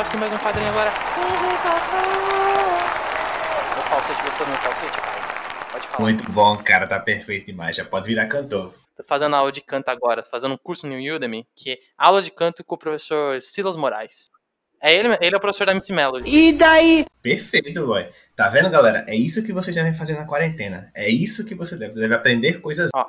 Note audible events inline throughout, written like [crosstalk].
só aqui mais um quadrinho agora. O falsete, gostou do meu falsete? Pode falar. Muito bom, cara, tá perfeito demais. Já pode virar cantor. Tô fazendo aula de canto agora, tô fazendo um curso no Udemy, que é aula de canto com o professor Silas Moraes. É ele, ele é o professor da MC Melody. E daí? Perfeito, boy. Tá vendo, galera? É isso que você já vem fazendo na quarentena. É isso que você deve. Você deve aprender coisas. Ó.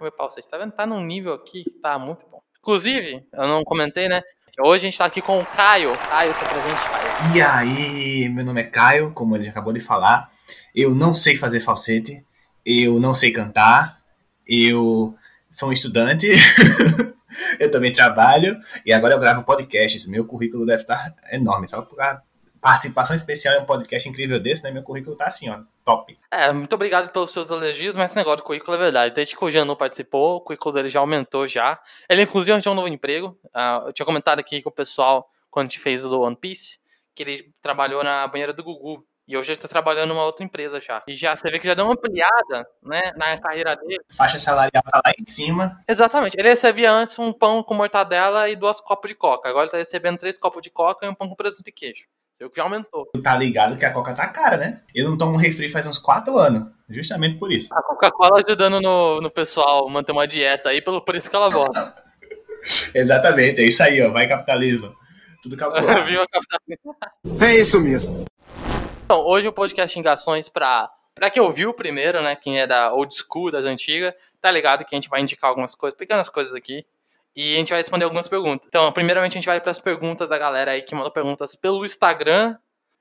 Meu pau, você tá vendo? Tá num nível aqui que tá muito bom. Inclusive, eu não comentei, né? Hoje a gente tá aqui com o Caio. Caio, seu presente, Caio. E aí, meu nome é Caio, como ele acabou de falar. Eu não sei fazer falsete. Eu não sei cantar. Eu sou um estudante. [laughs] eu também trabalho. E agora eu gravo podcasts. Meu currículo deve estar enorme. Só a participação especial em um podcast incrível desse, né? Meu currículo tá assim, ó. Top. É, muito obrigado pelos seus elogios, mas esse negócio do currículo é verdade. Desde que o Jean não participou, o currículo dele já aumentou já. Ele, inclusive, arranjou um novo emprego. Uh, eu tinha comentado aqui com o pessoal, quando a gente fez o One Piece, que ele trabalhou na banheira do Gugu. E hoje ele tá trabalhando numa outra empresa já. E já você vê que já deu uma ampliada, né, na carreira dele. Faixa salarial tá lá em cima. Exatamente. Ele recebia antes um pão com mortadela e duas copos de coca. Agora ele tá recebendo três copos de coca e um pão com presunto e queijo. Você viu que já aumentou. Tu tá ligado que a coca tá cara, né? Eu não tomo refri faz uns quatro anos. Justamente por isso. A Coca-Cola ajudando no, no pessoal manter uma dieta aí pelo preço que ela bota. [laughs] Exatamente, é isso aí, ó. Vai capitalismo. Tudo calculado. [laughs] Capitalismo? [laughs] É isso mesmo. Então, hoje o podcast Xingações pra, pra quem ouviu primeiro, né? Quem é da old school, das antigas, tá ligado que a gente vai indicar algumas coisas, pequenas coisas aqui. E a gente vai responder algumas perguntas. Então, primeiramente, a gente vai para as perguntas da galera aí que mandou perguntas pelo Instagram.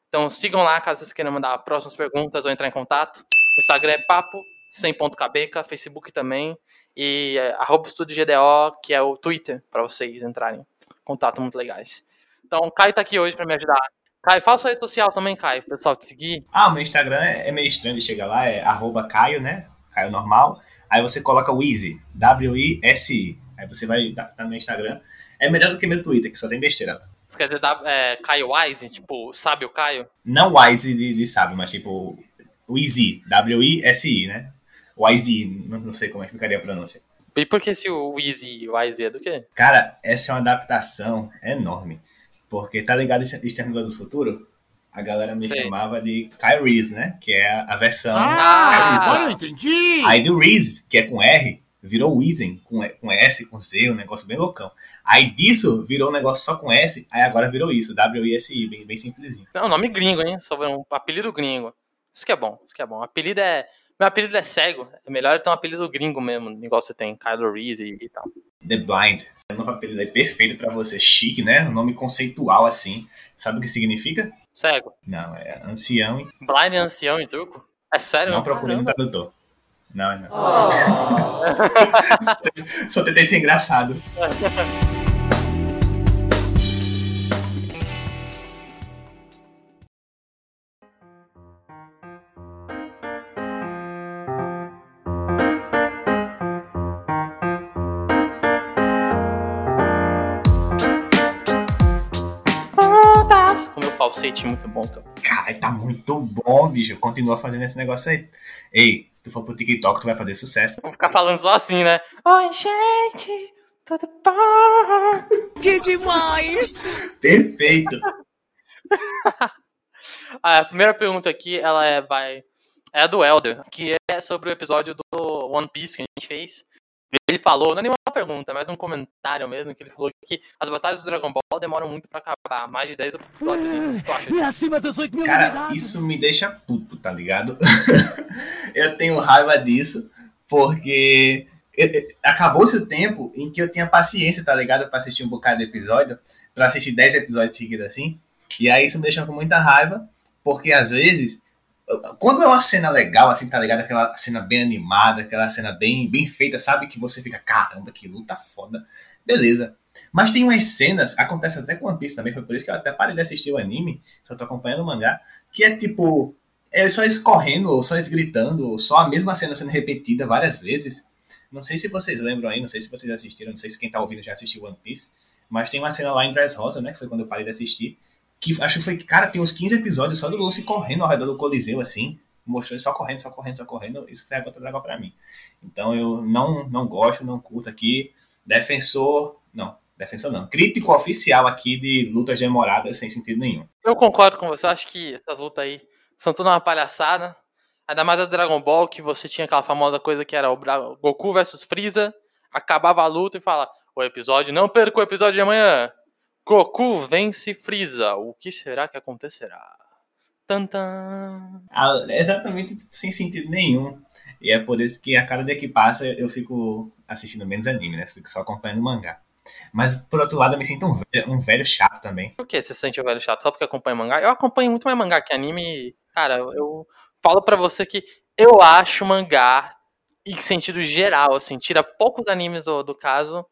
Então, sigam lá caso vocês queiram mandar próximas perguntas ou entrar em contato. O Instagram é papo, sem ponto cabeca, Facebook também. E é, arroba GDO, que é o Twitter, para vocês entrarem em contato muito legais. Então, Caio tá aqui hoje para me ajudar. Caio, fala sua rede social também, Caio, pessoal te seguir. Ah, meu Instagram é meio estranho de chegar lá, é arroba Caio, né? Caio normal. Aí você coloca o Easy, W-I-S-I. Aí você vai tá no Instagram. É melhor do que meu Twitter, que só tem besteira. Você quer dizer é, Caio Wise? Tipo, sabe o Caio? Não Wise de, de sabe, mas tipo Easy, W-I-S-I, né? Easy, não, não sei como é que ficaria a pronúncia. E por que se o Easy e o Easy é do quê? Cara, essa é uma adaptação enorme. Porque tá ligado Exterminador do Futuro? A galera me Sei. chamava de Kyle Reese, né? Que é a versão. Ah, agora eu entendi! Aí do Reese, que é com R, virou Wizen, com, com S, com C, um negócio bem loucão. Aí disso virou um negócio só com S, aí agora virou isso, W-I-S-I, bem, bem simplesinho. É um nome gringo, hein? Só um apelido gringo. Isso que é bom, isso que é bom. apelido é. Meu apelido é cego. É melhor ter um apelido gringo mesmo, igual você tem, Kylo Reese e, e tal. The Blind. É um novo apelido aí perfeito para você. Chique, né? Um nome conceitual assim. Sabe o que significa? Cego. Não, é ancião. E... Blind é ancião em truco? É sério? Não procurei no tradutor. Não, não. Oh. [laughs] Só tentei ser engraçado. falsete muito bom, cara. Cara, tá muito bom, bicho. Continua fazendo esse negócio aí. Ei, tu for pro TikTok, tu vai fazer sucesso. Vou ficar falando só assim, né? Oi, gente, tudo bom? [laughs] que demais! Perfeito. [laughs] a primeira pergunta aqui, ela é, vai, é a do Elder, que é sobre o episódio do One Piece que a gente fez. Ele falou, não é nenhuma pergunta, mas um comentário mesmo, que ele falou que as batalhas do Dragon Ball demoram muito pra acabar, mais de 10 episódios. Acha? E acima dos 8 mil Cara, unidades. isso me deixa puto, tá ligado? [laughs] eu tenho raiva disso, porque acabou-se o tempo em que eu tinha paciência, tá ligado? Pra assistir um bocado de episódio, pra assistir 10 episódios seguidos assim. E aí isso me deixa com muita raiva, porque às vezes quando é uma cena legal, assim, tá ligado? Aquela cena bem animada, aquela cena bem, bem feita, sabe? Que você fica, caramba, que luta foda. Beleza. Mas tem umas cenas, acontece até com One Piece também, foi por isso que eu até parei de assistir o anime, só tô acompanhando o mangá, que é tipo, é só eles correndo, ou só eles gritando, ou só a mesma cena sendo repetida várias vezes. Não sei se vocês lembram aí, não sei se vocês assistiram, não sei se quem tá ouvindo já assistiu One Piece, mas tem uma cena lá em Dressrosa, né, que foi quando eu parei de assistir, que acho que foi, cara, tem uns 15 episódios só do Luffy correndo ao redor do Coliseu, assim, mostrou ele só correndo, só correndo, só correndo, isso foi a gota d'água pra mim. Então eu não, não gosto, não curto aqui, defensor, não, defensor não, crítico oficial aqui de lutas demoradas sem sentido nenhum. Eu concordo com você, acho que essas lutas aí são tudo uma palhaçada. Ainda mais a Dragon Ball, que você tinha aquela famosa coisa que era o Goku versus Freeza, acabava a luta e fala: O episódio, não perca o episódio de amanhã. Goku vence Freeza. O que será que acontecerá? Tantan. Ah, exatamente tipo, sem sentido nenhum. E é por isso que a cada dia que passa eu fico assistindo menos anime, né? Fico só acompanhando mangá. Mas por outro lado eu me sinto um velho, um velho chato também. Por que você se sente um velho chato? Só porque acompanha mangá? Eu acompanho muito mais mangá que anime. Cara, eu falo pra você que eu acho mangá, em sentido geral, assim, tira poucos animes do, do caso,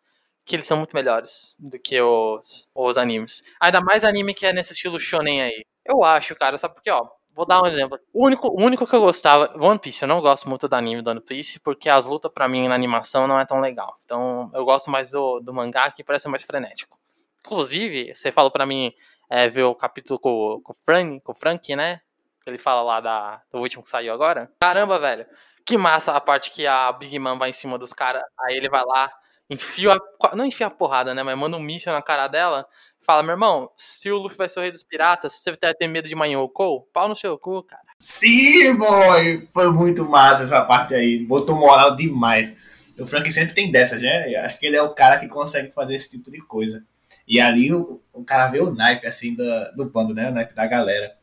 que eles são muito melhores do que os, os animes. Ainda mais anime que é nesse estilo shonen aí. Eu acho, cara, sabe por quê? Ó, vou dar um exemplo. O único, o único que eu gostava, One Piece, eu não gosto muito do anime do One Piece, porque as lutas pra mim na animação não é tão legal. Então, eu gosto mais do, do mangá, que parece mais frenético. Inclusive, você falou pra mim é, ver o capítulo com, com, o Frank, com o Frank, né? Ele fala lá da, do último que saiu agora. Caramba, velho. Que massa a parte que a Big Man vai em cima dos caras. Aí ele vai lá, enfia Não enfia a porrada, né? Mas manda um míssil na cara dela. Fala, meu irmão, se o Luffy vai ser o rei dos piratas, você vai ter medo de Manhoukou? Pau no seu cu, cara. Sim, boy! Foi muito massa essa parte aí. Botou moral demais. O Frank sempre tem dessa, né? Eu acho que ele é o cara que consegue fazer esse tipo de coisa. E ali o, o cara vê o naipe, assim, do, do bando, né? O naipe da galera.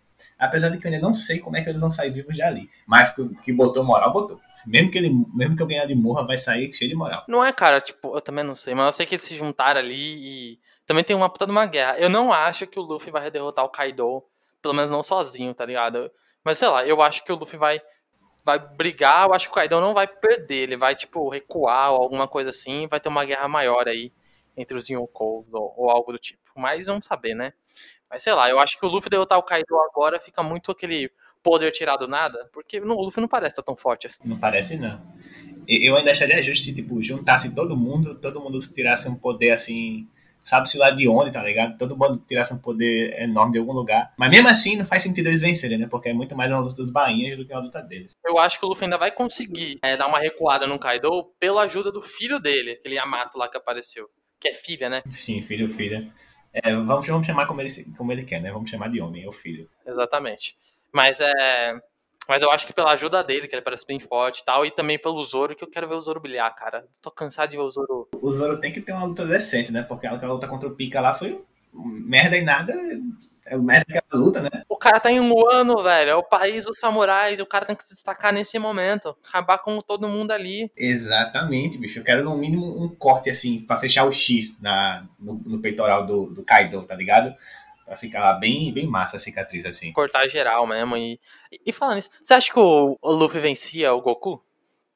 Apesar de que eu ainda não sei como é que eles vão sair vivos de ali. Mas que, que botou moral, botou. Mesmo que, ele, mesmo que alguém ali morra, vai sair cheio de moral. Não é, cara, tipo, eu também não sei, mas eu sei que eles se juntaram ali e também tem uma puta de uma guerra. Eu não acho que o Luffy vai derrotar o Kaido, pelo menos não sozinho, tá ligado? Mas sei lá, eu acho que o Luffy vai vai brigar, eu acho que o Kaido não vai perder, ele vai tipo recuar ou alguma coisa assim, vai ter uma guerra maior aí entre os Yonkous ou, ou algo do tipo. Mas vamos saber, né? Mas sei lá, eu acho que o Luffy derrotar o Kaido agora fica muito aquele poder tirado do nada, porque no, o Luffy não parece estar tão forte assim. Não parece, não. Eu ainda acharia justo se, tipo, juntasse todo mundo, todo mundo tirasse um poder assim, sabe-se lá de onde, tá ligado? Todo mundo tirasse um poder enorme de algum lugar. Mas mesmo assim, não faz sentido eles vencerem, né? Porque é muito mais uma luta dos bainhas do que uma luta deles. Eu acho que o Luffy ainda vai conseguir é, dar uma recuada no Kaido pela ajuda do filho dele, aquele Yamato lá que apareceu. Que é filha, né? Sim, filho, filha. É, vamos, vamos chamar como ele, como ele quer, né? Vamos chamar de homem, é o filho. Exatamente. Mas é. Mas eu acho que pela ajuda dele, que ele parece bem forte e tal, e também pelo Zoro, que eu quero ver o Zoro brilhar, cara. Tô cansado de ver o Zoro. O Zoro tem que ter uma luta decente, né? Porque aquela luta contra o Pika lá foi merda e nada. É o merda aquela luta, né? O cara tá em um ano, velho. É o país dos samurais. O cara tem que se destacar nesse momento. Acabar com todo mundo ali. Exatamente, bicho. Eu quero no mínimo um corte assim, pra fechar o X na, no, no peitoral do, do Kaido, tá ligado? Pra ficar bem, bem massa a cicatriz, assim. Cortar geral mesmo. E, e falando isso, você acha que o, o Luffy vencia o Goku?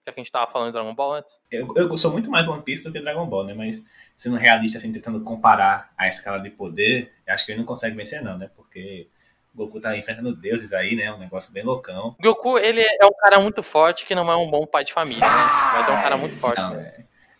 Já que a gente tava falando de Dragon Ball antes. Eu, eu sou muito mais One Piece do que Dragon Ball, né? Mas sendo realista, assim, tentando comparar a escala de poder, eu acho que ele não consegue vencer, não, né? Porque o Goku tá enfrentando deuses aí, né? Um negócio bem loucão. Goku, ele é um cara muito forte que não é um bom pai de família, né? Mas é um cara muito forte. Não, né?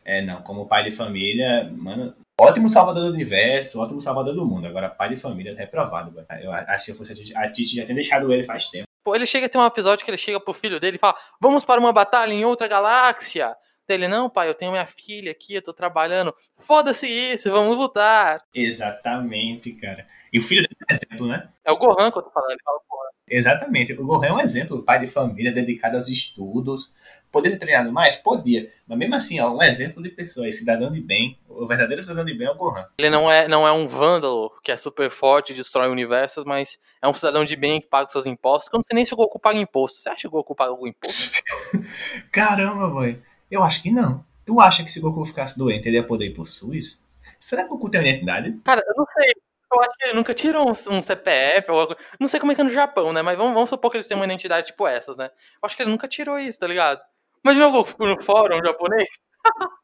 é, é, não. Como pai de família, mano, ótimo salvador do universo, ótimo salvador do mundo. Agora, pai de família é reprovado, velho. Eu acho que se fosse a Titi, a Titi já tem deixado ele faz tempo. Pô, ele chega, tem um episódio que ele chega pro filho dele e fala: Vamos para uma batalha em outra galáxia. Dele, não, pai, eu tenho minha filha aqui, eu tô trabalhando. Foda-se isso, vamos lutar. Exatamente, cara. E o filho dele é exemplo, né? É o Gohan que eu tô falando, ele fala. Exatamente. O Gohan é um exemplo, pai de família, dedicado aos estudos. Poderia ter treinado mais? Podia. Mas mesmo assim, ó, um exemplo de pessoa, cidadão de bem. O verdadeiro cidadão de bem é o Gohan. Ele não é, não é um vândalo que é super forte e destrói universos, mas é um cidadão de bem que paga seus impostos. Eu não sei nem se o Goku paga imposto. Você acha que o Goku paga algum imposto? [laughs] Caramba, boy. Eu acho que não. Tu acha que se o Goku ficasse doente, ele ia poder ir pro SUS? Será que o Goku tem uma identidade? Cara, eu não sei. Eu acho que ele nunca tirou um, um CPF ou algo. Não sei como é que é no Japão, né? Mas vamos, vamos supor que eles têm uma identidade tipo essas, né? Eu acho que ele nunca tirou isso, tá ligado? Imagina o Goku no fórum japonês. [laughs]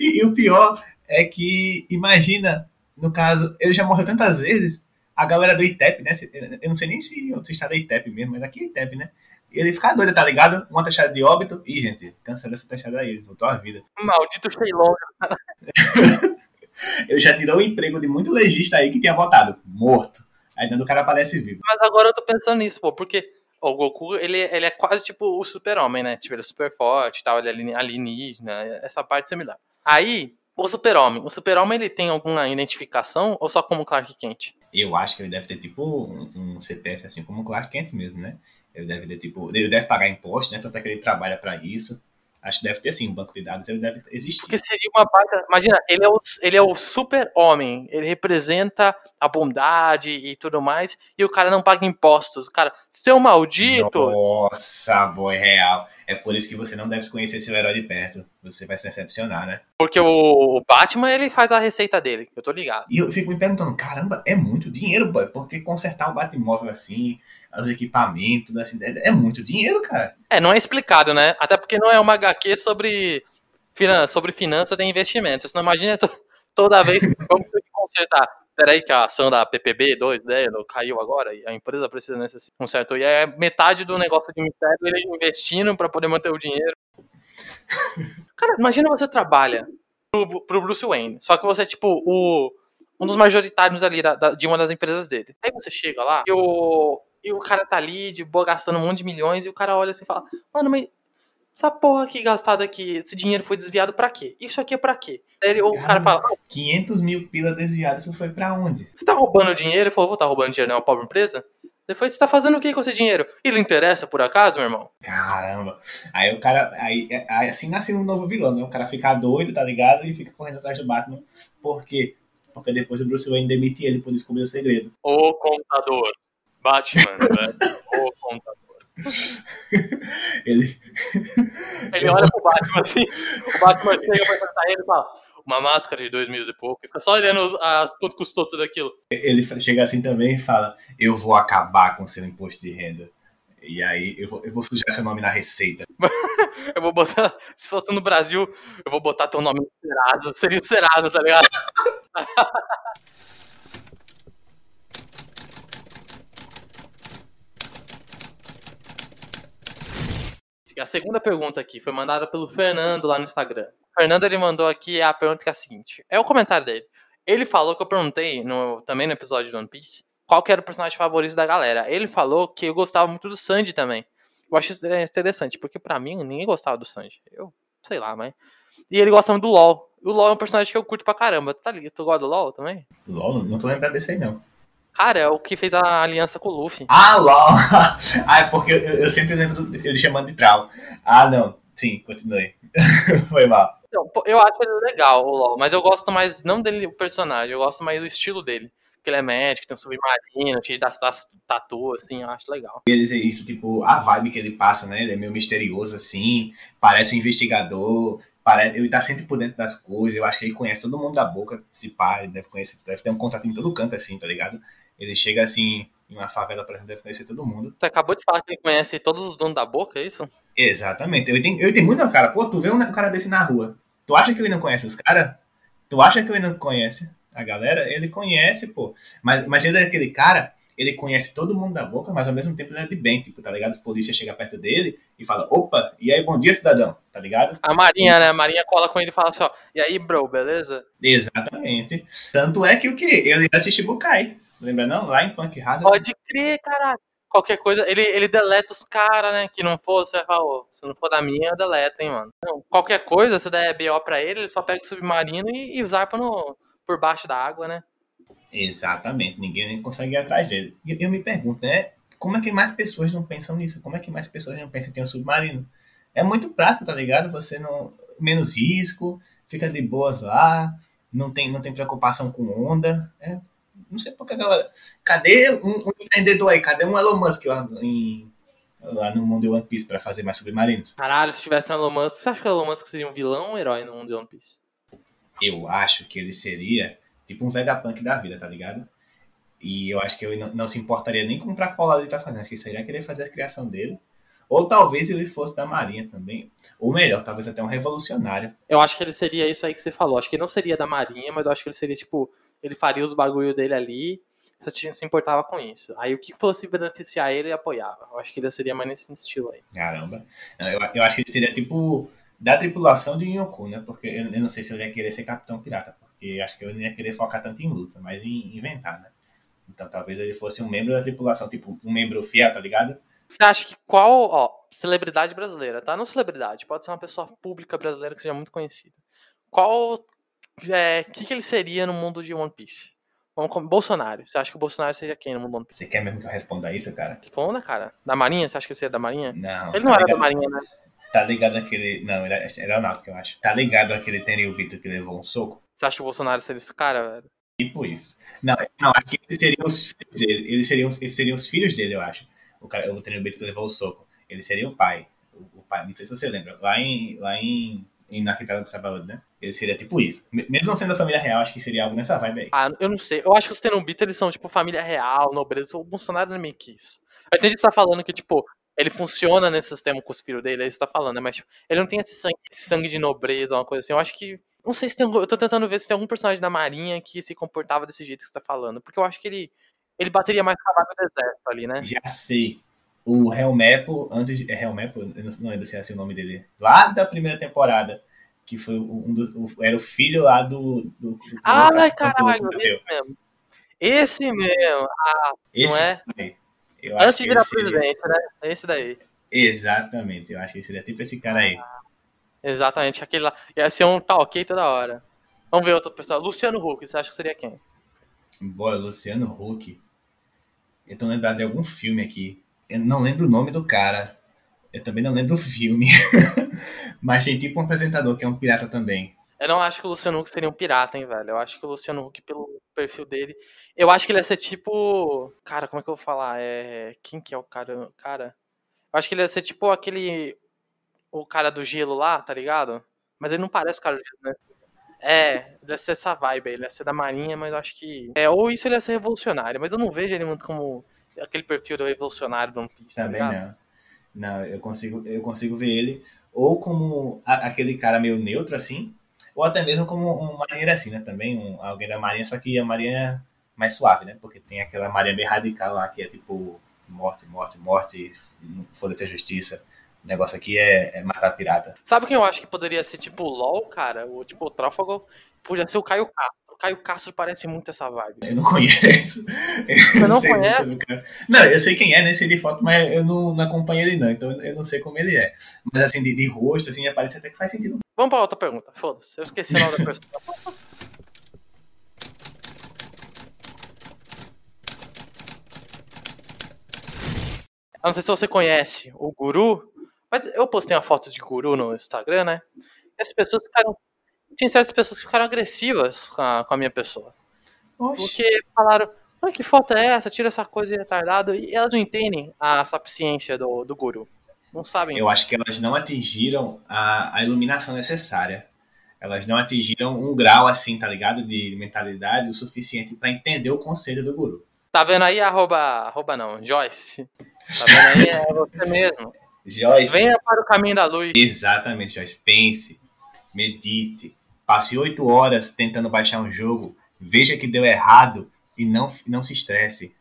E, e o pior é que, imagina, no caso, ele já morreu tantas vezes, a galera do ITEP, né? Eu não sei nem se outro estado é ITEP mesmo, mas aqui é ITEP, né? Ele fica doido, tá ligado? Uma taxada de óbito. Ih, gente, cancela essa taxada aí, voltou à vida. Maldito Shenlong. [laughs] [laughs] Ele já tirou o emprego de muito legista aí que tinha votado. Morto. Aí dando o cara aparece vivo. Mas agora eu tô pensando nisso, pô, porque o Goku, ele, ele é quase tipo o super-homem, né? Tipo, ele é super forte e tal, ele é alienígena, essa parte similar. Aí, o super-homem. O super-homem, ele tem alguma identificação ou só como Clark Kent? Eu acho que ele deve ter tipo um, um CPF assim como Clark Kent mesmo, né? Ele deve ter tipo, ele deve pagar imposto, né? Tanto é que ele trabalha para isso. Acho que deve ter sim, um banco de dados ele deve existir. Porque seria uma baita. Imagina, ele é o, ele é o super-homem. Ele representa a bondade e tudo mais. E o cara não paga impostos. Cara, seu maldito. Nossa, boy, real. É por isso que você não deve conhecer seu herói de perto. Você vai se decepcionar, né? Porque o, Batman, ele faz a receita dele. Eu tô ligado. E eu fico me perguntando, caramba, é muito dinheiro, boy. Porque consertar um Batmóvel assim, os equipamentos, assim, é, é muito dinheiro, cara. É, não é explicado, né? Até porque não é uma HQ sobre, finan sobre finanças e investimentos. Não imagina to toda vez que vamos ter que consertar. Peraí, que a ação da PPB 2, né, caiu agora e a empresa precisa nesse conserto. E é metade do negócio de mistério ele investindo para poder manter o dinheiro. Cara, imagina você trabalha pro, pro Bruce Wayne, só que você é tipo o, um dos majoritários ali da, da, de uma das empresas dele. Aí você chega lá e o, e o cara tá ali de boa gastando um monte de milhões e o cara olha assim e fala: Mano, mas essa porra aqui gastada aqui, esse dinheiro foi desviado pra quê? Isso aqui é pra quê? Aí ele, o cara fala: 500 mil pila desviados, isso foi pra onde? Você tá roubando dinheiro? Ele falou: Vou tá roubando dinheiro, não é uma pobre empresa? Depois você tá fazendo o que com esse dinheiro? Ele interessa por acaso, meu irmão? Caramba. Aí o cara. Aí, aí assim nasce um novo vilão, né? O cara fica doido, tá ligado? E fica correndo atrás do Batman. Por quê? Porque depois o Bruce Wayne demite ele por descobrir o segredo. O contador. Batman, velho. [laughs] O contador. ele. Ele olha pro Batman assim. O Batman chega pra enfrentar ele e fala uma máscara de dois mil e pouco, fica só olhando as, quanto custou tudo aquilo. Ele chega assim também e fala: Eu vou acabar com seu imposto de renda. E aí eu vou, eu vou sujar seu nome na receita. [laughs] eu vou botar. Se fosse no Brasil, eu vou botar teu nome no Serasa. Seria o Serasa, tá ligado? [laughs] A segunda pergunta aqui foi mandada pelo Fernando lá no Instagram. O Fernando ele mandou aqui a pergunta que é a seguinte: é o comentário dele. Ele falou que eu perguntei no, também no episódio do One Piece qual que era o personagem favorito da galera. Ele falou que eu gostava muito do Sanji também. Eu acho isso interessante, porque para mim ninguém gostava do Sanji. Eu sei lá, mas. E ele gosta muito do LOL. O LOL é um personagem que eu curto pra caramba. Tá ligado? Tu gosta do LOL também? LOL? Não tô lembrado desse aí, não. Cara, é o que fez a aliança com o Luffy. Ah, LOL! [laughs] ah, é porque eu, eu sempre lembro ele chamando de Trau. Ah, não. Sim, continue. [laughs] Foi mal. Então, eu acho ele legal, o LOL, mas eu gosto mais, não dele, o personagem, eu gosto mais do estilo dele. Que ele é médico, tem um submarino, das, das tatu, assim, eu acho legal. Ia dizer isso, tipo, a vibe que ele passa, né? Ele é meio misterioso, assim, parece um investigador, parece, ele tá sempre por dentro das coisas, eu acho que ele conhece todo mundo da boca, se pá, ele deve conhecer, deve ter um contato em todo canto, assim, tá ligado? Ele chega assim, uma favela, por exemplo, deve conhecer todo mundo. Você acabou de falar que ele conhece todos os donos da boca, é isso? Exatamente. Eu tenho, eu tenho muito na cara. Pô, tu vê um cara desse na rua. Tu acha que ele não conhece os caras? Tu acha que ele não conhece a galera? Ele conhece, pô. Mas, mas ele é aquele cara, ele conhece todo mundo da boca, mas ao mesmo tempo ele é de bem, tipo, tá ligado? A polícia chega perto dele e fala, opa, e aí, bom dia, cidadão, tá ligado? A Marinha, né? A Marinha cola com ele e fala assim, ó, e aí, bro, beleza? Exatamente. Tanto é que o que? Ele era Chichibukai. Lembra não? Lá em Punk Hazard. Pode crer, caralho. Qualquer coisa, ele, ele deleta os caras, né? Que não for, você fala, oh, se não for da minha, eu deleto, hein, mano. Qualquer coisa, se der BO pra ele, ele só pega o submarino e, e zarpa no, por baixo da água, né? Exatamente, ninguém consegue ir atrás dele. E eu, eu me pergunto, né? Como é que mais pessoas não pensam nisso? Como é que mais pessoas não pensam em ter um submarino? É muito prático, tá ligado? Você não. Menos risco, fica de boas lá, não tem, não tem preocupação com onda. É não sei porque a galera. Cadê um, um, empreendedor aí? Cadê um Elon Musk lá, em, lá no mundo de One Piece pra fazer mais submarinos? Caralho, se tivesse um Elon Musk, você acha que o Elon Musk seria um vilão ou um herói no mundo de One Piece? Eu acho que ele seria tipo um Vegapunk da vida, tá ligado? E eu acho que ele não, não se importaria nem com pra qual lado ele tá fazendo. Acho que ele seria querer fazer a criação dele. Ou talvez ele fosse da Marinha também. Ou melhor, talvez até um revolucionário. Eu acho que ele seria isso aí que você falou. Acho que não seria da Marinha, mas eu acho que ele seria, tipo, ele faria os bagulho dele ali, se gente se importava com isso. Aí o que fosse beneficiar ele, ele apoiava. Eu acho que ele seria mais nesse estilo aí. Caramba. Eu, eu acho que ele seria tipo da tripulação de Yonkou, né? Porque eu, eu, não sei se ele ia querer ser capitão pirata, porque acho que ele não ia querer focar tanto em luta, mas em inventar, né? Então talvez ele fosse um membro da tripulação, tipo um membro fiel, tá ligado? Você acha que qual, ó, celebridade brasileira, tá? Não celebridade, pode ser uma pessoa pública brasileira que seja muito conhecida. qual. É, que, que ele seria no mundo de One Piece? Vamos com Bolsonaro. Você acha que o Bolsonaro seria quem no mundo de One Piece? Você quer mesmo que eu responda isso, cara? Responda, cara. Da Marinha? Você acha que ele seria da Marinha? Não. Ele tá não era da ligado- Marinha, né? Tá ligado aquele. Não, era era aeronáutico, eu acho. Tá ligado aquele Tenryubito que levou um soco? Você acha que o Bolsonaro seria esse cara, velho? Tipo isso. Não, não acho que eles seriam os filhos dele. Eles seriam, eles seriam os filhos dele, eu acho. O, cara, o Tenryubito que levou o soco. Ele seria o pai. O, o pai. Não sei se você lembra. Lá em. Lá em. em na Quintada do Sabaúde, né? Ele seria tipo isso. Me- Mesmo não sendo da família real, acho que seria algo nessa vibe aí. Ah, eu não sei. Eu acho que os Tenubita, eles são, tipo, família real, nobreza. O Bolsonaro não é meio que isso. Eu entendi que você tá falando que, tipo, ele funciona nesse sistema com os filhos dele, aí você tá falando, né? Mas, tipo, ele não tem esse sangue, esse sangue de nobreza, uma coisa assim. Eu acho que. Não sei se tem. algum- Eu tô tentando ver se tem algum personagem da Marinha que se comportava desse jeito que você tá falando. Porque eu acho que ele. Ele bateria mais com a do exército ali, né? Já sei. O Helmepo, antes de. É Helmepo? Eu não- não lembro se é assim o nome dele. Lá da primeira temporada. Que foi um dos. era o filho lá do. do, do Ai, do- caralho, esse mesmo. Esse mesmo. Esse não é? Eu Antes de virar ele seria- presidente, né? Esse daí. Exatamente, eu acho que seria tipo esse cara aí. Exatamente, aquele lá. Ia ser um tá ok toda hora. Vamos ver outro pessoal. Luciano Huck, você acha que seria quem? Boa, Luciano Huck. Eu tô lembrado de algum filme aqui. Eu não lembro o nome do cara. Eu também não lembro o filme. [laughs] Mas tem tipo um apresentador que é um pirata também. Eu não acho que o Luciano Huck seria um pirata, hein, velho. Eu acho que o Luciano Huck, pelo perfil dele. Eu acho que ele ia ser tipo. Cara, como é que eu vou falar? É. Quem que é o cara? Cara. Eu acho que ele ia ser tipo aquele. O cara do gelo lá, tá ligado? Mas ele não parece o cara do gelo, né? É, ele ia ser essa vibe aí, ele ia ser da marinha, mas eu acho que. É, ou isso ele ia ser revolucionário, mas eu não vejo ele muito como aquele perfil do revolucionário do One Piece, tá Também ligado? não. Não, eu consigo, eu consigo ver ele ou como a- aquele cara meio neutro assim, ou até mesmo como um marinheiro assim, né? Também um, alguém da marinha, só que a marinha mais suave, né? Porque tem aquela marinha bem radical lá que é tipo morte, morte, morte, foda-se a justiça. O negócio aqui é, é matar pirata. Sabe quem eu acho que poderia ser tipo o LOL, cara? O tipo o Trófago? Podia ser o Caio Castro. Caio Castro parece muito essa vibe. Eu não conheço. [laughs] Eu não sei conhece? cara. Não, eu sei quem é, né? Sei de foto, mas eu não, não acompanho ele não. Então eu não sei como ele é. Mas assim, de, de rosto, assim, parece até que faz sentido. Vamos pra outra pergunta. Foda-se. Eu esqueci o nome da pessoa. [laughs] Eu não sei se você conhece o Guru, mas eu postei uma foto de Guru no Instagram, né? E as pessoas ficaram. Tinha certas pessoas que ficaram agressivas com a, com a minha pessoa. Oxe. Porque falaram, "Ah, que foto é essa? Tira essa coisa de retardado. E elas não entendem a sapiência do, do guru. Não sabem. Eu acho que elas não atingiram a, a iluminação necessária. Elas não atingiram um grau assim, tá ligado? De mentalidade o suficiente pra entender o conselho do guru. Tá vendo aí, arroba, arroba não, Joyce? Tá vendo aí? É você mesmo. [laughs] Joyce. Venha para o caminho da luz. Exatamente, Joyce. Pense, medite, passe oito horas tentando baixar um jogo, veja que deu errado e não, não se estresse.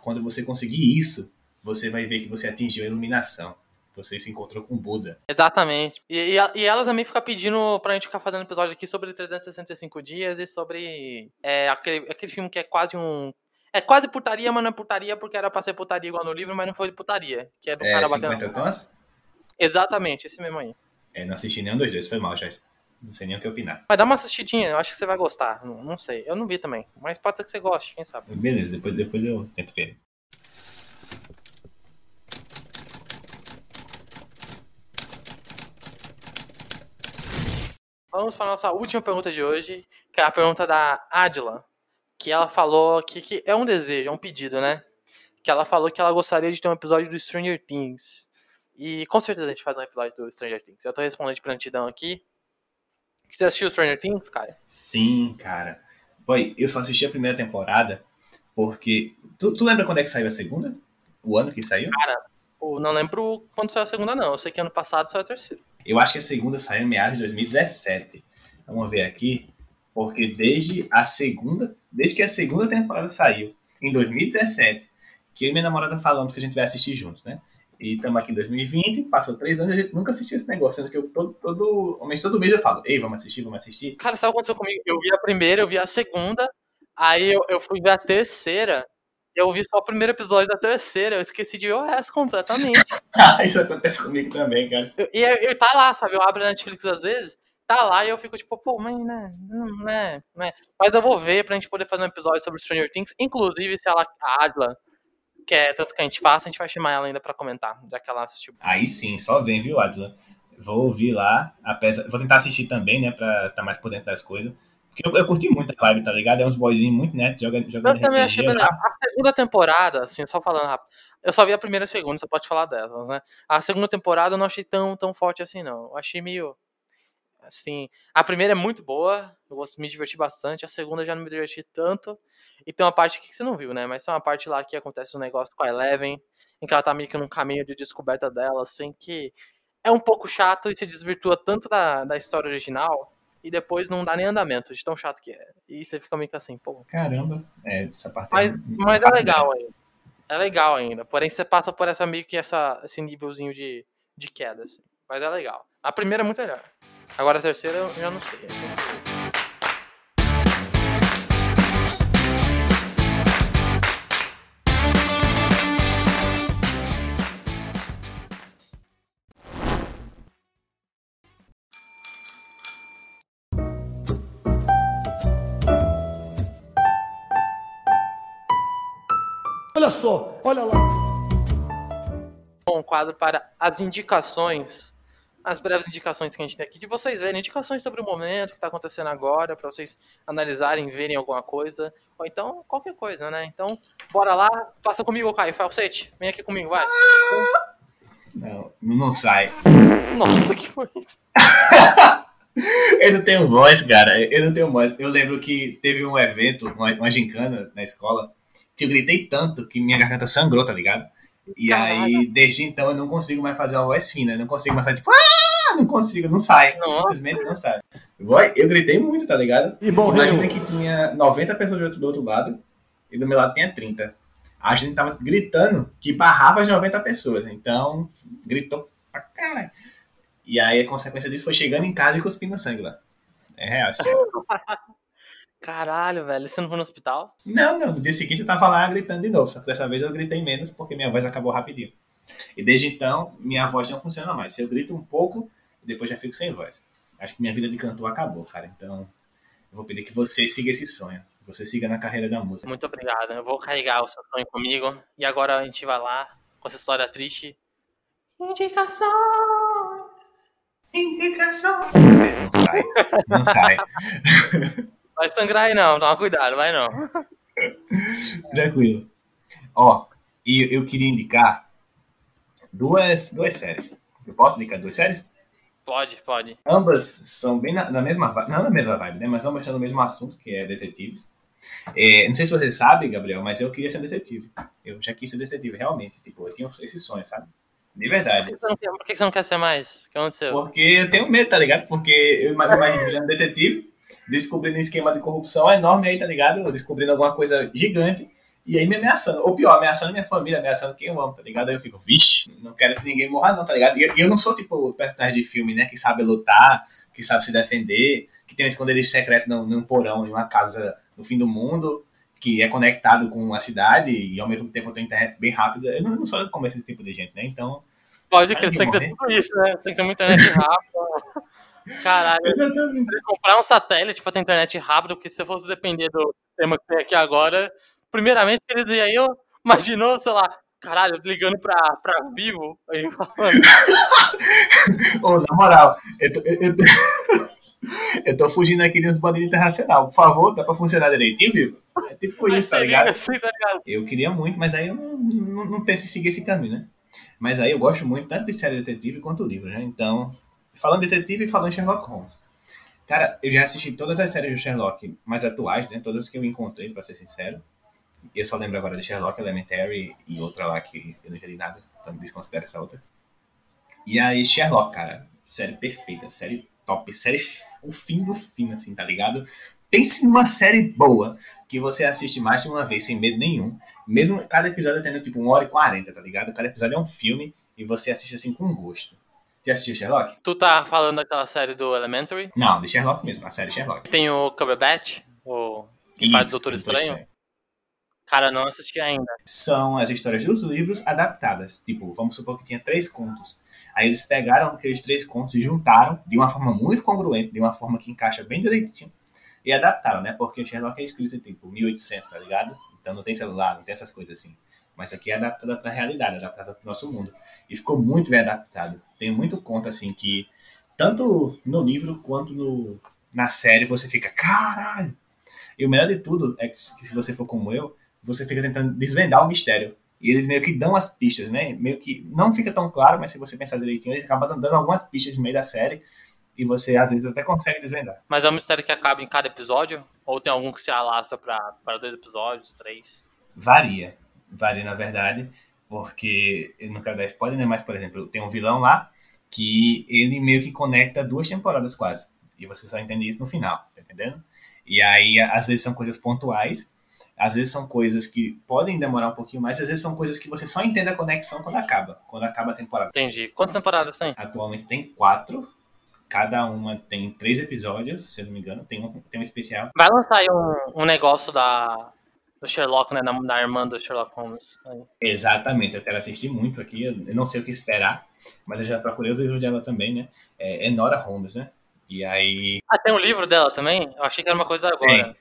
Quando você conseguir isso, você vai ver que você atingiu a iluminação. Você se encontrou com Buda. Exatamente. E, e, e elas também ficam pedindo pra gente ficar fazendo episódio aqui sobre 365 dias e sobre é, aquele, aquele filme que é quase um. É quase putaria, mas não é putaria porque era pra ser putaria igual no livro, mas não foi de putaria. Que é do É, cara 50 batendo. tons? Exatamente, esse mesmo aí. É, não assisti nenhum dos dois, foi mal, Joyce. Não sei nem o que opinar. Mas dá uma assistidinha, eu acho que você vai gostar. Não, não sei, eu não vi também. Mas pode ser que você goste, quem sabe. Beleza, depois, depois eu tento ver. Vamos para nossa última pergunta de hoje, que é a pergunta da Adila, que ela falou que, que é um desejo, é um pedido, né? Que ela falou que ela gostaria de ter um episódio do Stranger Things. E com certeza a gente faz um episódio do Stranger Things. Eu tô respondendo de prontidão aqui. Você assistiu Stranger Things, cara? Sim, cara. Boy, eu só assisti a primeira temporada porque. Tu, tu lembra quando é que saiu a segunda? O ano que saiu? Eu não lembro quando saiu a segunda, não. Eu sei que ano passado saiu a terceira. Eu acho que a segunda saiu em meados de 2017. Vamos ver aqui. Porque desde a segunda. Desde que a segunda temporada saiu, em 2017, que eu e minha namorada falamos que a gente vai assistir juntos, né? E estamos aqui em 2020, passou três anos e a gente nunca assistiu esse negócio. Sendo que eu todo, todo, menos todo mês eu falo, ei, vamos assistir, vamos assistir. Cara, sabe o que aconteceu comigo? Eu vi a primeira, eu vi a segunda, aí eu, eu fui ver a terceira, eu vi só o primeiro episódio da terceira, eu esqueci de ver o resto completamente. [laughs] Ah, Isso acontece comigo também, cara. Eu- E eu- eu tá lá, sabe? Eu abro a Netflix às vezes, tá lá e eu fico tipo, pô, mas né, né, né. Mas eu vou ver pra gente poder fazer um episódio sobre Stranger Things. Inclusive, se ela, a Adla, quer tanto que a gente faça, a gente vai chamar ela ainda pra comentar, já que ela assistiu. Aí sim, só vem, viu, Adla? Vou ouvir lá, apesar- vou tentar assistir também, né, pra estar mais por dentro das coisas. Porque eu, eu curti muito a vibe, tá ligado? É uns boyzinhos muito netos, jogando, jogando Eu também RPG achei lá. legal. A segunda temporada, assim, só falando rápido. Eu só vi a primeira e a segunda, você pode falar delas, né? A segunda temporada eu não achei tão, tão forte assim, não. Eu achei meio. Assim. A primeira é muito boa, eu gosto- me diverti bastante. A segunda já não me diverti tanto. E tem uma parte que você não viu, né? Mas tem uma parte lá que acontece um negócio com a Eleven, em que ela tá meio que num caminho de descoberta dela, assim, que é um pouco chato e se desvirtua tanto da, da história original. E depois não dá nem andamento, de tão chato que é. E você fica meio que assim, pô, Caramba, é, essa parte mas, aí não- mas é legal ainda. É legal ainda. Porém, você passa por essa meio que essa, esse nívelzinho de, de queda, assim. Mas é legal. A primeira é muito melhor. Agora a terceira eu já não sei. Olha só, olha lá. Um quadro para as indicações. As breves indicações que a gente tem aqui. De vocês verem, indicações sobre o momento que está acontecendo agora, para vocês analisarem, verem alguma coisa. Ou então, qualquer coisa, né? Então, bora lá. Passa comigo, Caio. Falsete. Vem aqui comigo, vai. Não, não sai. Nossa, que foi isso? [laughs] Eu não tenho voz, cara. Eu não tenho voz. Eu lembro que teve um evento, uma, uma gincana na escola, que eu gritei tanto que minha garganta sangrou, tá ligado? E Caralho. aí, desde então, eu não consigo mais fazer uma voz fina. Eu não consigo mais fazer tipo, ah, não consigo, não sai. Nossa. Simplesmente não sai. Eu gritei muito, tá ligado? E morreu. Imagina que tinha 90 pessoas do outro, do outro lado e do meu lado tinha 30. A gente tava gritando que barrava as 90 pessoas. Então, gritou pra caralho. E aí, a consequência disso foi chegando em casa e cuspindo sangue lá. É real. [laughs] Caralho, velho. Você não foi no hospital? Não, não. No dia seguinte eu tava lá gritando de novo. Só que dessa vez eu gritei menos porque minha voz acabou rapidinho. E desde então, minha voz não funciona mais. Eu grito um pouco depois já fico sem voz. Acho que minha vida de cantor acabou, cara. Então, eu vou pedir que você siga esse sonho. Você siga na carreira da música. Muito obrigado. Eu vou carregar o seu sonho comigo. E agora a gente vai lá com essa história triste. Indicações. Indicação. É, Não sai. Não sai. [laughs] Vai sangrar aí não, toma cuidado, vai não. [laughs] Tranquilo. Ó, e eu queria indicar duas, duas séries. Eu posso indicar duas séries? Pode, pode. Ambas são bem na, na mesma vibe, não na mesma vibe, né? Mas ambas estão no mesmo assunto, que é detetives. É, não sei se você sabe, Gabriel, mas eu queria ser detetive. Eu já quis ser detetive, realmente. Tipo, eu tinha esse sonho, sabe? De verdade. Por que você não por que você não quer ser mais? O que aconteceu? Porque eu tenho medo, tá ligado? Porque eu ima- imagino virando detetive, descobrindo um esquema de corrupção enorme aí, tá ligado? Descobrindo alguma coisa gigante. E aí me ameaçando. Ou pior, ameaçando minha família, ameaçando quem eu amo, tá ligado? Aí eu fico, vixe, não quero que ninguém morra, não, tá ligado? E eu, eu não sou tipo o personagem de filme, né? Que sabe lutar, que sabe se defender, que tem um esconderijo secreto num, num porão, em uma casa no fim do mundo, que é conectado com a cidade e ao mesmo tempo tem internet bem rápida. Eu não, não sou como esse tipo de gente, né? Então. Pode crer, você tem que ter tudo isso, né? Você tem que ter uma internet [laughs] rápida. Caralho, Exatamente. eu comprar um satélite pra ter internet rápido, porque se você fosse depender do sistema que tem aqui agora, primeiramente eles iam aí, eu imaginou, sei lá, caralho, ligando pra, pra vivo, aí falando, [laughs] Ô, na moral, eu tô, eu, eu tô, [laughs] eu tô fugindo aqui de uns bandidos internacional. Por favor, dá pra funcionar direitinho, viu? É tipo isso, tá ligado? assim, tá ligado? Eu queria muito, mas aí eu não, não, não penso em seguir esse caminho, né? Mas aí eu gosto muito tanto de série detetive quanto livro, né? Então, falando de detetive e falando Sherlock Holmes. Cara, eu já assisti todas as séries do Sherlock mais atuais, né? Todas que eu encontrei, pra ser sincero. Eu só lembro agora de Sherlock Elementary e outra lá que eu não entendi nada, então desconsidero essa outra. E aí, Sherlock, cara, série perfeita, série top, série o fim do fim, assim, tá ligado? Pense numa série boa que você assiste mais de uma vez sem medo nenhum. Mesmo cada episódio tendo tipo 1 hora e 40, tá ligado? Cada episódio é um filme e você assiste assim com gosto. Já assistiu Sherlock? Tu tá falando daquela série do Elementary? Não, de Sherlock mesmo, a série Sherlock. Tem o Cumberbatch, o que Isso, faz o Doutor tem Estranho. Cara, não assisti ainda. São as histórias dos livros adaptadas. Tipo, vamos supor que tinha três contos. Aí eles pegaram aqueles três contos e juntaram de uma forma muito congruente, de uma forma que encaixa bem direitinho, e adaptaram, né? Porque o Sherlock é escrito em tipo 1800, tá ligado? Então não tem celular, não tem essas coisas assim. Mas aqui é adaptado para a realidade, adaptado para o nosso mundo. E ficou muito bem adaptado. Tem muito conto assim que, tanto no livro quanto no, na série, você fica, caralho! E o melhor de tudo é que, que se você for como eu, você fica tentando desvendar o mistério. E eles meio que dão as pistas, né? Meio que não fica tão claro, mas se você pensar direitinho, eles acabam dando algumas pistas no meio da série e você às vezes até consegue desvendar. Mas é um mistério que acaba em cada episódio? Ou tem algum que se alastra para dois episódios, três? Varia. Varia, na verdade, porque eu não quero dar spoiler, né? Mas, por exemplo, tem um vilão lá que ele meio que conecta duas temporadas quase. E você só entende isso no final, tá entendendo? E aí, às vezes são coisas pontuais, às vezes são coisas que podem demorar um pouquinho mais, às vezes são coisas que você só entende a conexão quando acaba, quando acaba a temporada. Entendi. Quantas temporadas tem? Atualmente tem quatro. Cada uma tem três episódios, se eu não me engano. Tem um, tem um especial. Vai lançar aí um, um negócio da, do Sherlock, né? Da, da irmã do Sherlock Holmes. Aí. Exatamente, eu quero assistir muito aqui. Eu não sei o que esperar, mas eu já procurei o livro dela também, né? É, é Nora Holmes, né? E aí. Ah, tem um livro dela também? Eu achei que era uma coisa agora. Tem.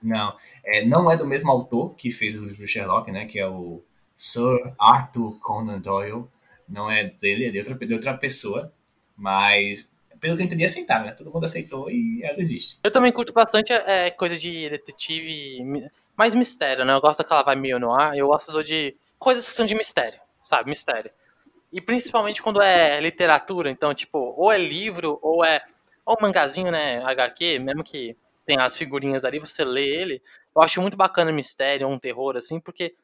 Não, é, não é do mesmo autor que fez o livro Sherlock, né? Que é o Sir Arthur Conan Doyle. Não é dele, é de outra, de outra pessoa. Mas, pelo que eu entendi, aceitaram, né? Todo mundo aceitou e ela existe. Eu também curto bastante é, coisa de detetive, mais mistério, né? Eu gosto daquela vai meio no ar. Eu gosto de coisas que são de mistério, sabe? Mistério. E principalmente quando é literatura, então, tipo, ou é livro, ou é. Ou mangazinho, né? HQ, mesmo que tem as figurinhas ali, você lê ele. Eu acho muito bacana mistério, um terror, assim, porque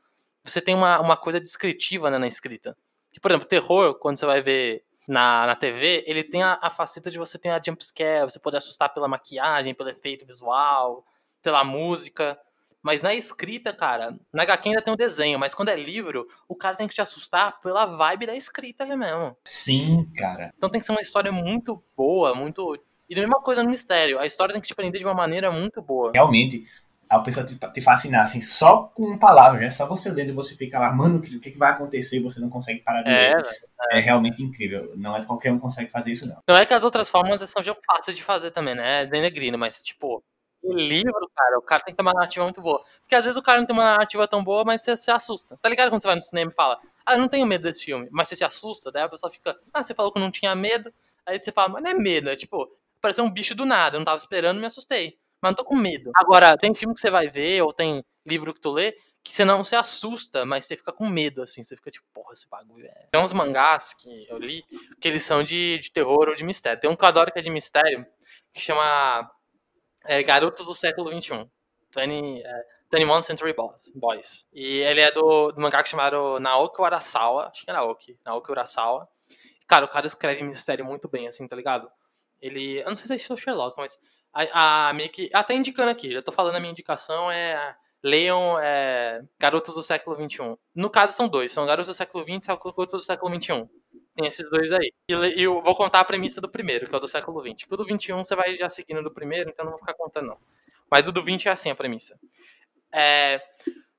você tem uma, uma coisa descritiva né, na escrita. Que, por exemplo, terror, quando você vai ver na, na TV, ele tem a, a faceta de você ter a jumpscare, você poder assustar pela maquiagem, pelo efeito visual, pela música. Mas na escrita, cara, na HQ ainda tem o desenho, mas quando é livro, o cara tem que te assustar pela vibe da escrita ali mesmo. Sim, cara. Então tem que ser uma história muito boa, muito e a mesma coisa no mistério. A história tem que te prender de uma maneira muito boa. Realmente, a pessoa te, te fascinar, assim, só com palavras, né? Só você lendo e você fica lá, mano, o que, que, vai acontecer e você não consegue parar de é, ler. É. é. realmente incrível. Não é qualquer um que consegue fazer isso, não. Não é que as outras formas são já fáceis de fazer também, né? É denegrino, mas, tipo, o livro, cara, o cara tem que ter uma narrativa muito boa. Porque às vezes o cara não tem uma narrativa tão boa, mas você se assusta. Tá ligado quando você vai no cinema e fala, ah, eu não tenho medo desse filme, mas você se assusta, daí a pessoa fica, ah, você falou que não tinha medo, aí você fala, mas não é medo, é tipo, pareceu um bicho do nada. Eu não tava esperando, me assustei. Mas não tô com medo. Agora, tem filme que você vai ver, ou tem livro que tu lê, que você não se assusta, mas você fica com medo, assim. Você fica tipo, porra, esse bagulho é. Tem uns mangás que eu li, que eles são de, de terror ou de mistério. Tem um que eu adoro que é de mistério, que chama é, Garotos do Século XXI. 20, é, 21 Century Boys. E ele é do, do mangá que chamaram Naoki Urasawa. Acho que é Naoki. Naoki Urasawa. Cara, o cara escreve mistério muito bem, assim, tá ligado? Ele. Eu não sei se é o Sherlock, mas. A, a meio que. Até indicando aqui, já tô falando a minha indicação é. Leiam é, Garotos do Século XXI. No caso, são dois: são Garotos do Século XX e Garotos do Século XXI. Tem esses dois aí. E, e, eu vou contar a premissa do primeiro, que é o do século XX. O do XXI você vai já seguindo do primeiro, então não vou ficar contando, não. Mas o do 20 é assim a premissa. É,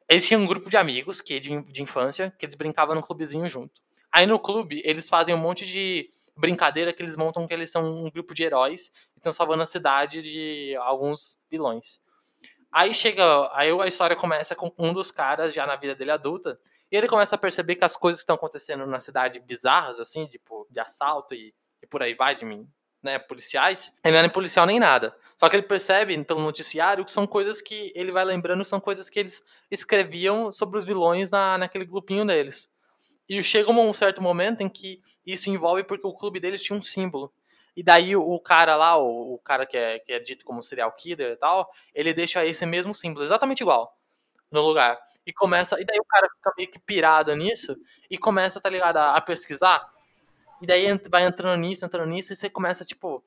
eles tinham um grupo de amigos que de, de infância que eles brincavam no clubezinho junto. Aí no clube eles fazem um monte de brincadeira que eles montam que eles são um grupo de heróis e estão salvando a cidade de alguns vilões. Aí chega, aí a história começa com um dos caras já na vida dele adulta, e ele começa a perceber que as coisas que estão acontecendo na cidade bizarras assim, tipo, de assalto e, e por aí vai de mim, né, policiais, ele não é nem policial nem nada. Só que ele percebe pelo noticiário que são coisas que ele vai lembrando, são coisas que eles escreviam sobre os vilões na, naquele grupinho deles. E chega um certo momento em que isso envolve porque o clube deles tinha um símbolo. E daí o cara lá, o, o cara que é, que é dito como serial killer e tal, ele deixa esse mesmo símbolo, exatamente igual, no lugar. E começa. E daí o cara fica meio que pirado nisso e começa, tá ligado, a, a pesquisar. E daí vai entrando nisso, entrando nisso, e você começa, tipo,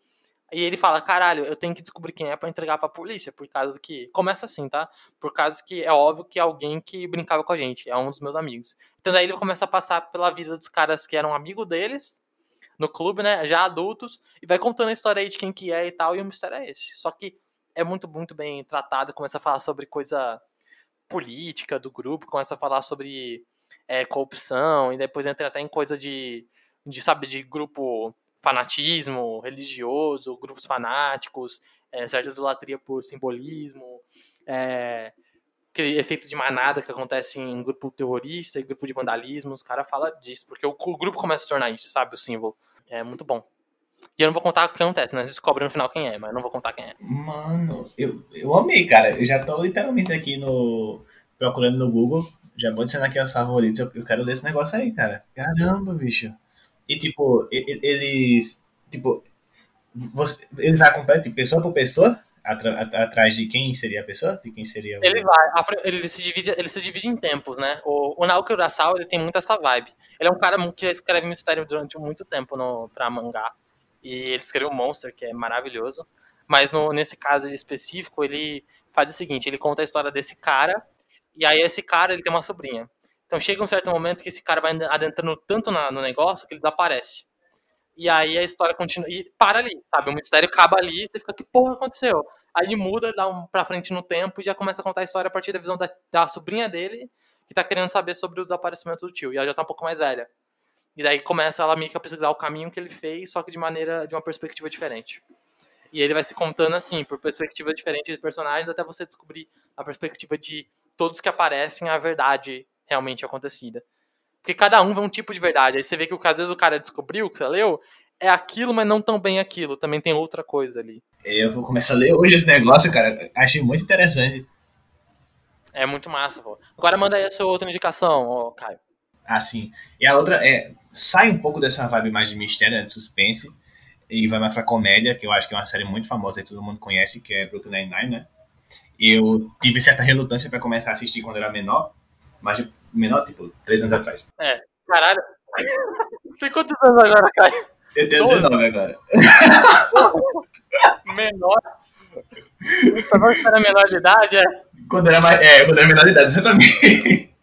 e ele fala, caralho, eu tenho que descobrir quem é para entregar pra polícia, por causa que. Começa assim, tá? Por causa que é óbvio que é alguém que brincava com a gente, é um dos meus amigos. Então daí ele começa a passar pela vida dos caras que eram amigos deles, no clube, né? Já adultos, e vai contando a história aí de quem que é e tal, e o mistério é esse. Só que é muito, muito bem tratado, começa a falar sobre coisa política do grupo, começa a falar sobre é, corrupção, e depois entra até em coisa de de sabe, de grupo fanatismo religioso, grupos fanáticos, é, certa idolatria por simbolismo, é, aquele efeito de manada que acontece em grupo terrorista e grupo de vandalismo, os caras falam disso, porque o, o, grupo começa a se tornar isso, sabe, o símbolo. É muito bom. E eu não vou contar o que acontece, né? Vocês descobrem no final quem é, mas eu não vou contar quem é. Mano, eu, eu amei, cara. Eu já tô literalmente aqui no. procurando no Google. Já vou dizendo aqui os favoritos. Eu, eu quero ler esse negócio aí, cara. Caramba, bicho. E tipo, eles. Tipo, você, ele vai acompanhando tipo, pessoa por pessoa? atrás de quem seria a pessoa? De quem seria o... Ele vai, ele se divide, ele se divide em tempos, né? O, o Naoki Urasawa, ele tem muito essa vibe. Ele é um cara que escreve mistério durante muito tempo no, pra mangá. E ele escreveu Monster, que é maravilhoso. Mas no, nesse caso específico, ele faz o seguinte, ele conta a história desse cara, e aí esse cara, ele tem uma sobrinha. Então chega um certo momento que esse cara vai adentrando tanto na, no negócio que ele desaparece. E aí a história continua. E para ali, sabe? O mistério acaba ali e você fica, que porra aconteceu? Aí muda, dá um pra frente no tempo e já começa a contar a história a partir da visão da, da sobrinha dele, que tá querendo saber sobre o desaparecimento do tio. E ela já tá um pouco mais velha. E daí começa ela meio que a pesquisar o caminho que ele fez, só que de maneira, de uma perspectiva diferente. E ele vai se contando assim, por perspectivas diferentes de personagens, até você descobrir a perspectiva de todos que aparecem a verdade realmente acontecida. Porque cada um vê um tipo de verdade. Aí você vê que às vezes o cara descobriu, que você leu, é aquilo, mas não tão bem aquilo. Também tem outra coisa ali. Eu vou começar a ler hoje esse negócio, cara. Achei muito interessante. É muito massa, pô. Agora manda aí a sua outra indicação, ó, Caio. Ah, sim. E a outra é. Sai um pouco dessa vibe mais de mistério, né, de suspense. E vai mais pra comédia, que eu acho que é uma série muito famosa que todo mundo conhece, que é Brooklyn Nine-Nine, né? Eu tive certa relutância para começar a assistir quando era menor, mas menor, tipo, três anos atrás. É, caralho. [laughs] Tem quantos anos agora, Caio? Eu tenho 19 agora. [laughs] menor? Você vai era menor de idade, é? Quando era mais. É, quando era menor de idade, exatamente.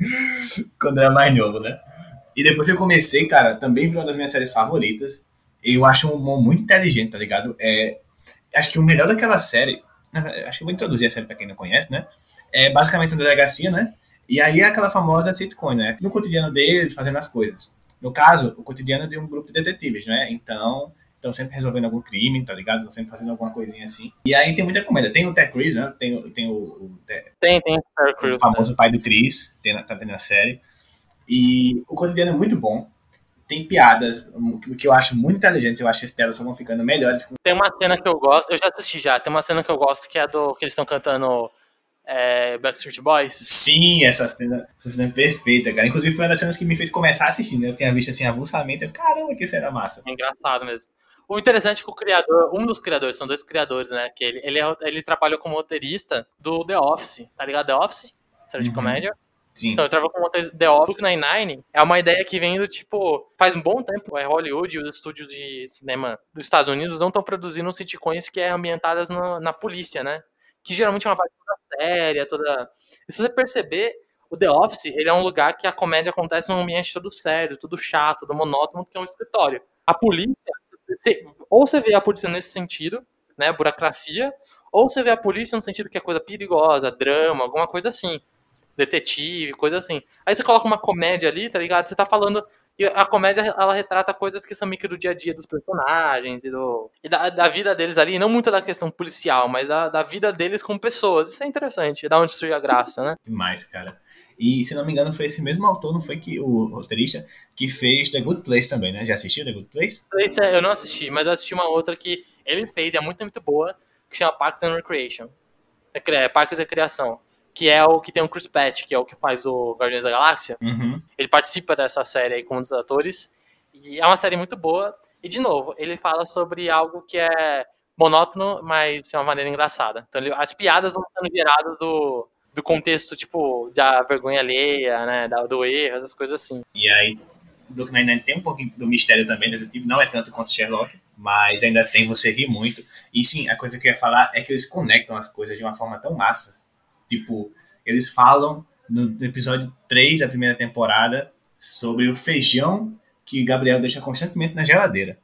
[laughs] quando era mais novo, né? E depois eu comecei, cara, também virou uma das minhas séries favoritas. Eu acho um humor muito inteligente, tá ligado? É, acho que o melhor daquela série. Acho que eu vou introduzir a série pra quem não conhece, né? É basicamente uma delegacia, né? E aí é aquela famosa sitcom, né? No cotidiano deles, fazendo as coisas. No caso, o cotidiano de um grupo de detetives, né? Então, estão sempre resolvendo algum crime, tá ligado? Estão sempre fazendo alguma coisinha assim. E aí tem muita comédia. Tem o Ted Chris, né? Tem, tem o, o Tem, tem o Chris, o famoso né? pai do Chris, tem, tá tendo a série. E o cotidiano é muito bom. Tem piadas que eu acho muito inteligentes. Eu acho que as piadas vão ficando melhores. Tem uma cena que eu gosto, eu já assisti já. Tem uma cena que eu gosto que é do que eles estão cantando é, Backstreet Boys. Sim, essa cena, essa cena é perfeita, cara. Inclusive foi uma das cenas que me fez começar a assistir, né? Eu tinha visto assim avulsamente, eu, caramba, que cena massa. É engraçado mesmo. O interessante é que o criador, um dos criadores, são dois criadores, né? Que ele, ele, é ele trabalhou como roteirista do The Office, tá ligado? The Office? Série de uhum. comédia. Sim. Então ele trabalhou como roteirista The Office. Nine-Nine é uma ideia que vem do tipo. Faz um bom tempo, é Hollywood e os estúdios de cinema dos Estados Unidos não estão produzindo sitcoms que é ambientadas no, na polícia, né? que geralmente é uma vibe toda séria, toda. E se você perceber, o The Office, ele é um lugar que a comédia acontece num ambiente todo sério, tudo chato, tudo monótono, que é um escritório. A polícia, ou você vê a polícia nesse sentido, né, burocracia, ou você vê a polícia no sentido que é coisa perigosa, drama, alguma coisa assim. Detetive, coisa assim. Aí você coloca uma comédia ali, tá ligado? Você tá falando e a comédia, ela retrata coisas que são meio que do dia a dia dos personagens e, do, e da, da vida deles ali, não muito da questão policial, mas a, da vida deles como pessoas. Isso é interessante, é da onde surge a graça, né? Demais, cara. E, se não me engano, foi esse mesmo autor, não foi que o roteirista, que fez The Good Place também, né? Já assistiu The Good Place? Place eu não assisti, mas eu assisti uma outra que ele fez, e é muito, muito boa, que chama Parks and Recreation. É, é Parques e Recreação que é o que tem o Chris Pratt, que é o que faz o Guardiões da Galáxia. Uhum. Ele participa dessa série aí como um dos atores. E é uma série muito boa. E, de novo, ele fala sobre algo que é monótono, mas de uma maneira engraçada. Então, ele, as piadas vão sendo geradas do, do contexto, tipo, da vergonha alheia, né, do erro, essas coisas assim. E aí, Brooklyn Nine-Nine tem um pouquinho do mistério também, detetive, não é tanto quanto Sherlock, mas ainda tem você rir muito. E sim, a coisa que eu ia falar é que eles conectam as coisas de uma forma tão massa Tipo, eles falam no episódio 3 da primeira temporada sobre o feijão que Gabriel deixa constantemente na geladeira.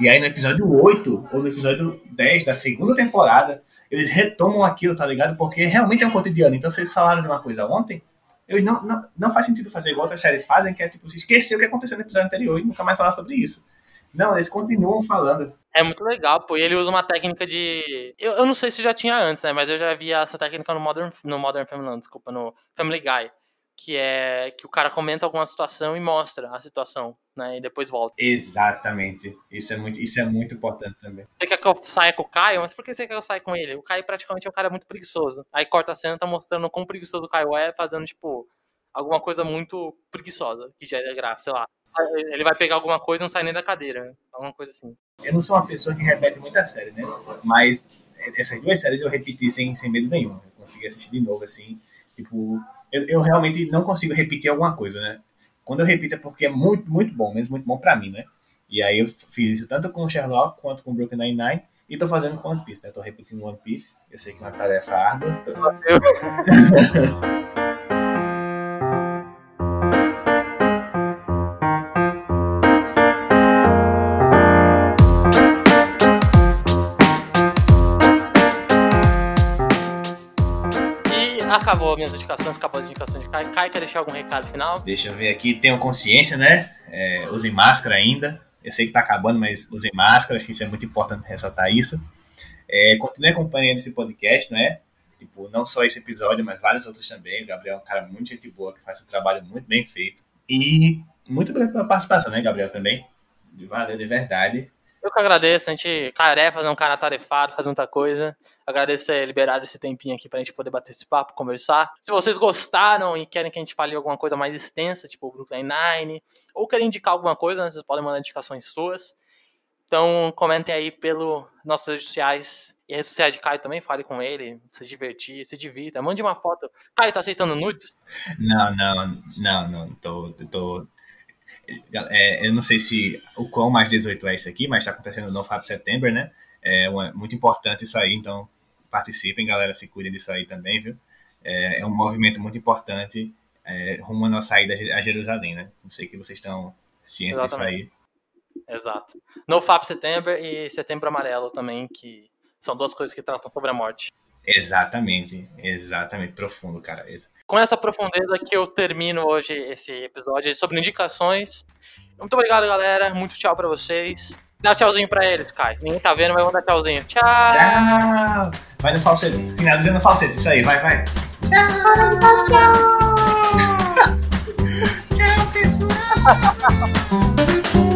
E aí no episódio 8 ou no episódio 10 da segunda temporada, eles retomam aquilo, tá ligado? Porque realmente é um cotidiano. Então, se eles falaram de uma coisa ontem, Eu, não, não, não faz sentido fazer igual outras séries fazem, que é tipo, esquecer o que aconteceu no episódio anterior e nunca mais falar sobre isso. Não, eles continuam falando. É muito legal, pô. E ele usa uma técnica de. Eu, eu não sei se já tinha antes, né? Mas eu já vi essa técnica no Modern, no Modern Family, não, desculpa, no Family Guy. Que é que o cara comenta alguma situação e mostra a situação, né? E depois volta. Exatamente. Isso é muito, isso é muito importante também. Você quer que eu saia com o Caio? Mas por que você quer que eu saia com ele? O Caio praticamente é um cara muito preguiçoso. Aí corta a cena tá mostrando quão preguiçoso o Caio é, fazendo, tipo, alguma coisa muito preguiçosa, que gera graça, sei lá. Ele vai pegar alguma coisa e não sai nem da cadeira. Alguma coisa assim. Eu não sou uma pessoa que repete muita série, né? Mas essas duas séries eu repeti sem, sem medo nenhum. Eu consegui assistir de novo, assim. Tipo, eu, eu realmente não consigo repetir alguma coisa, né? Quando eu repito é porque é muito, muito bom, mesmo muito bom pra mim, né? E aí eu fiz isso tanto com Sherlock quanto com Brooklyn Nine-Nine. E tô fazendo com One Piece, né? Tô repetindo One Piece. Eu sei que é uma tarefa árdua. [laughs] acabou minhas indicações, acabou as indicações de Kai. Kai, quer deixar algum recado final? Deixa eu ver aqui, tenham consciência, né? É, usem máscara ainda. Eu sei que tá acabando, mas usem máscara, acho que isso é muito importante ressaltar isso. É, continue acompanhando esse podcast, né? Tipo, não só esse episódio, mas vários outros também. O Gabriel é um cara muito gente boa, que faz um trabalho muito bem feito. E muito obrigado pela participação, né, Gabriel, também. Valeu, de verdade. Eu que agradeço, a gente tarefa, é um cara tarefado, faz muita coisa. Agradeço ter liberado esse tempinho aqui pra gente poder bater esse papo, conversar. Se vocês gostaram e querem que a gente fale alguma coisa mais extensa, tipo o Brooklyn Nine, ou querem indicar alguma coisa, né, vocês podem mandar indicações suas. Então comentem aí pelo nossas redes sociais e redes sociais de Caio também, fale com ele, se divertir, se divirta. Mande uma foto. Caio, tá aceitando nudes? Não, não, não, não. Tô, tô, é, eu não sei se o quão mais 18 é isso aqui, mas está acontecendo no FAB September, né? É uma, muito importante isso aí, então participem, galera, se cuidem disso aí também, viu? É, é um movimento muito importante é, rumo à nossa saída a Jerusalém, né? Não sei que vocês estão cientes Exatamente. disso aí. Exato. No FAB September e Setembro Amarelo também, que são duas coisas que tratam sobre a morte. Exatamente, exatamente, profundo, cara com essa profundeza que eu termino hoje esse episódio sobre indicações. Muito obrigado, galera. Muito tchau pra vocês. Dá tchauzinho pra eles, Kai. Ninguém tá vendo, mas vamos dar tchauzinho. Tchau! Tchau! Vai no falsete. Finalizando no falsete. Isso aí, vai, vai. Tchau! Tchau, tchau pessoal! [laughs]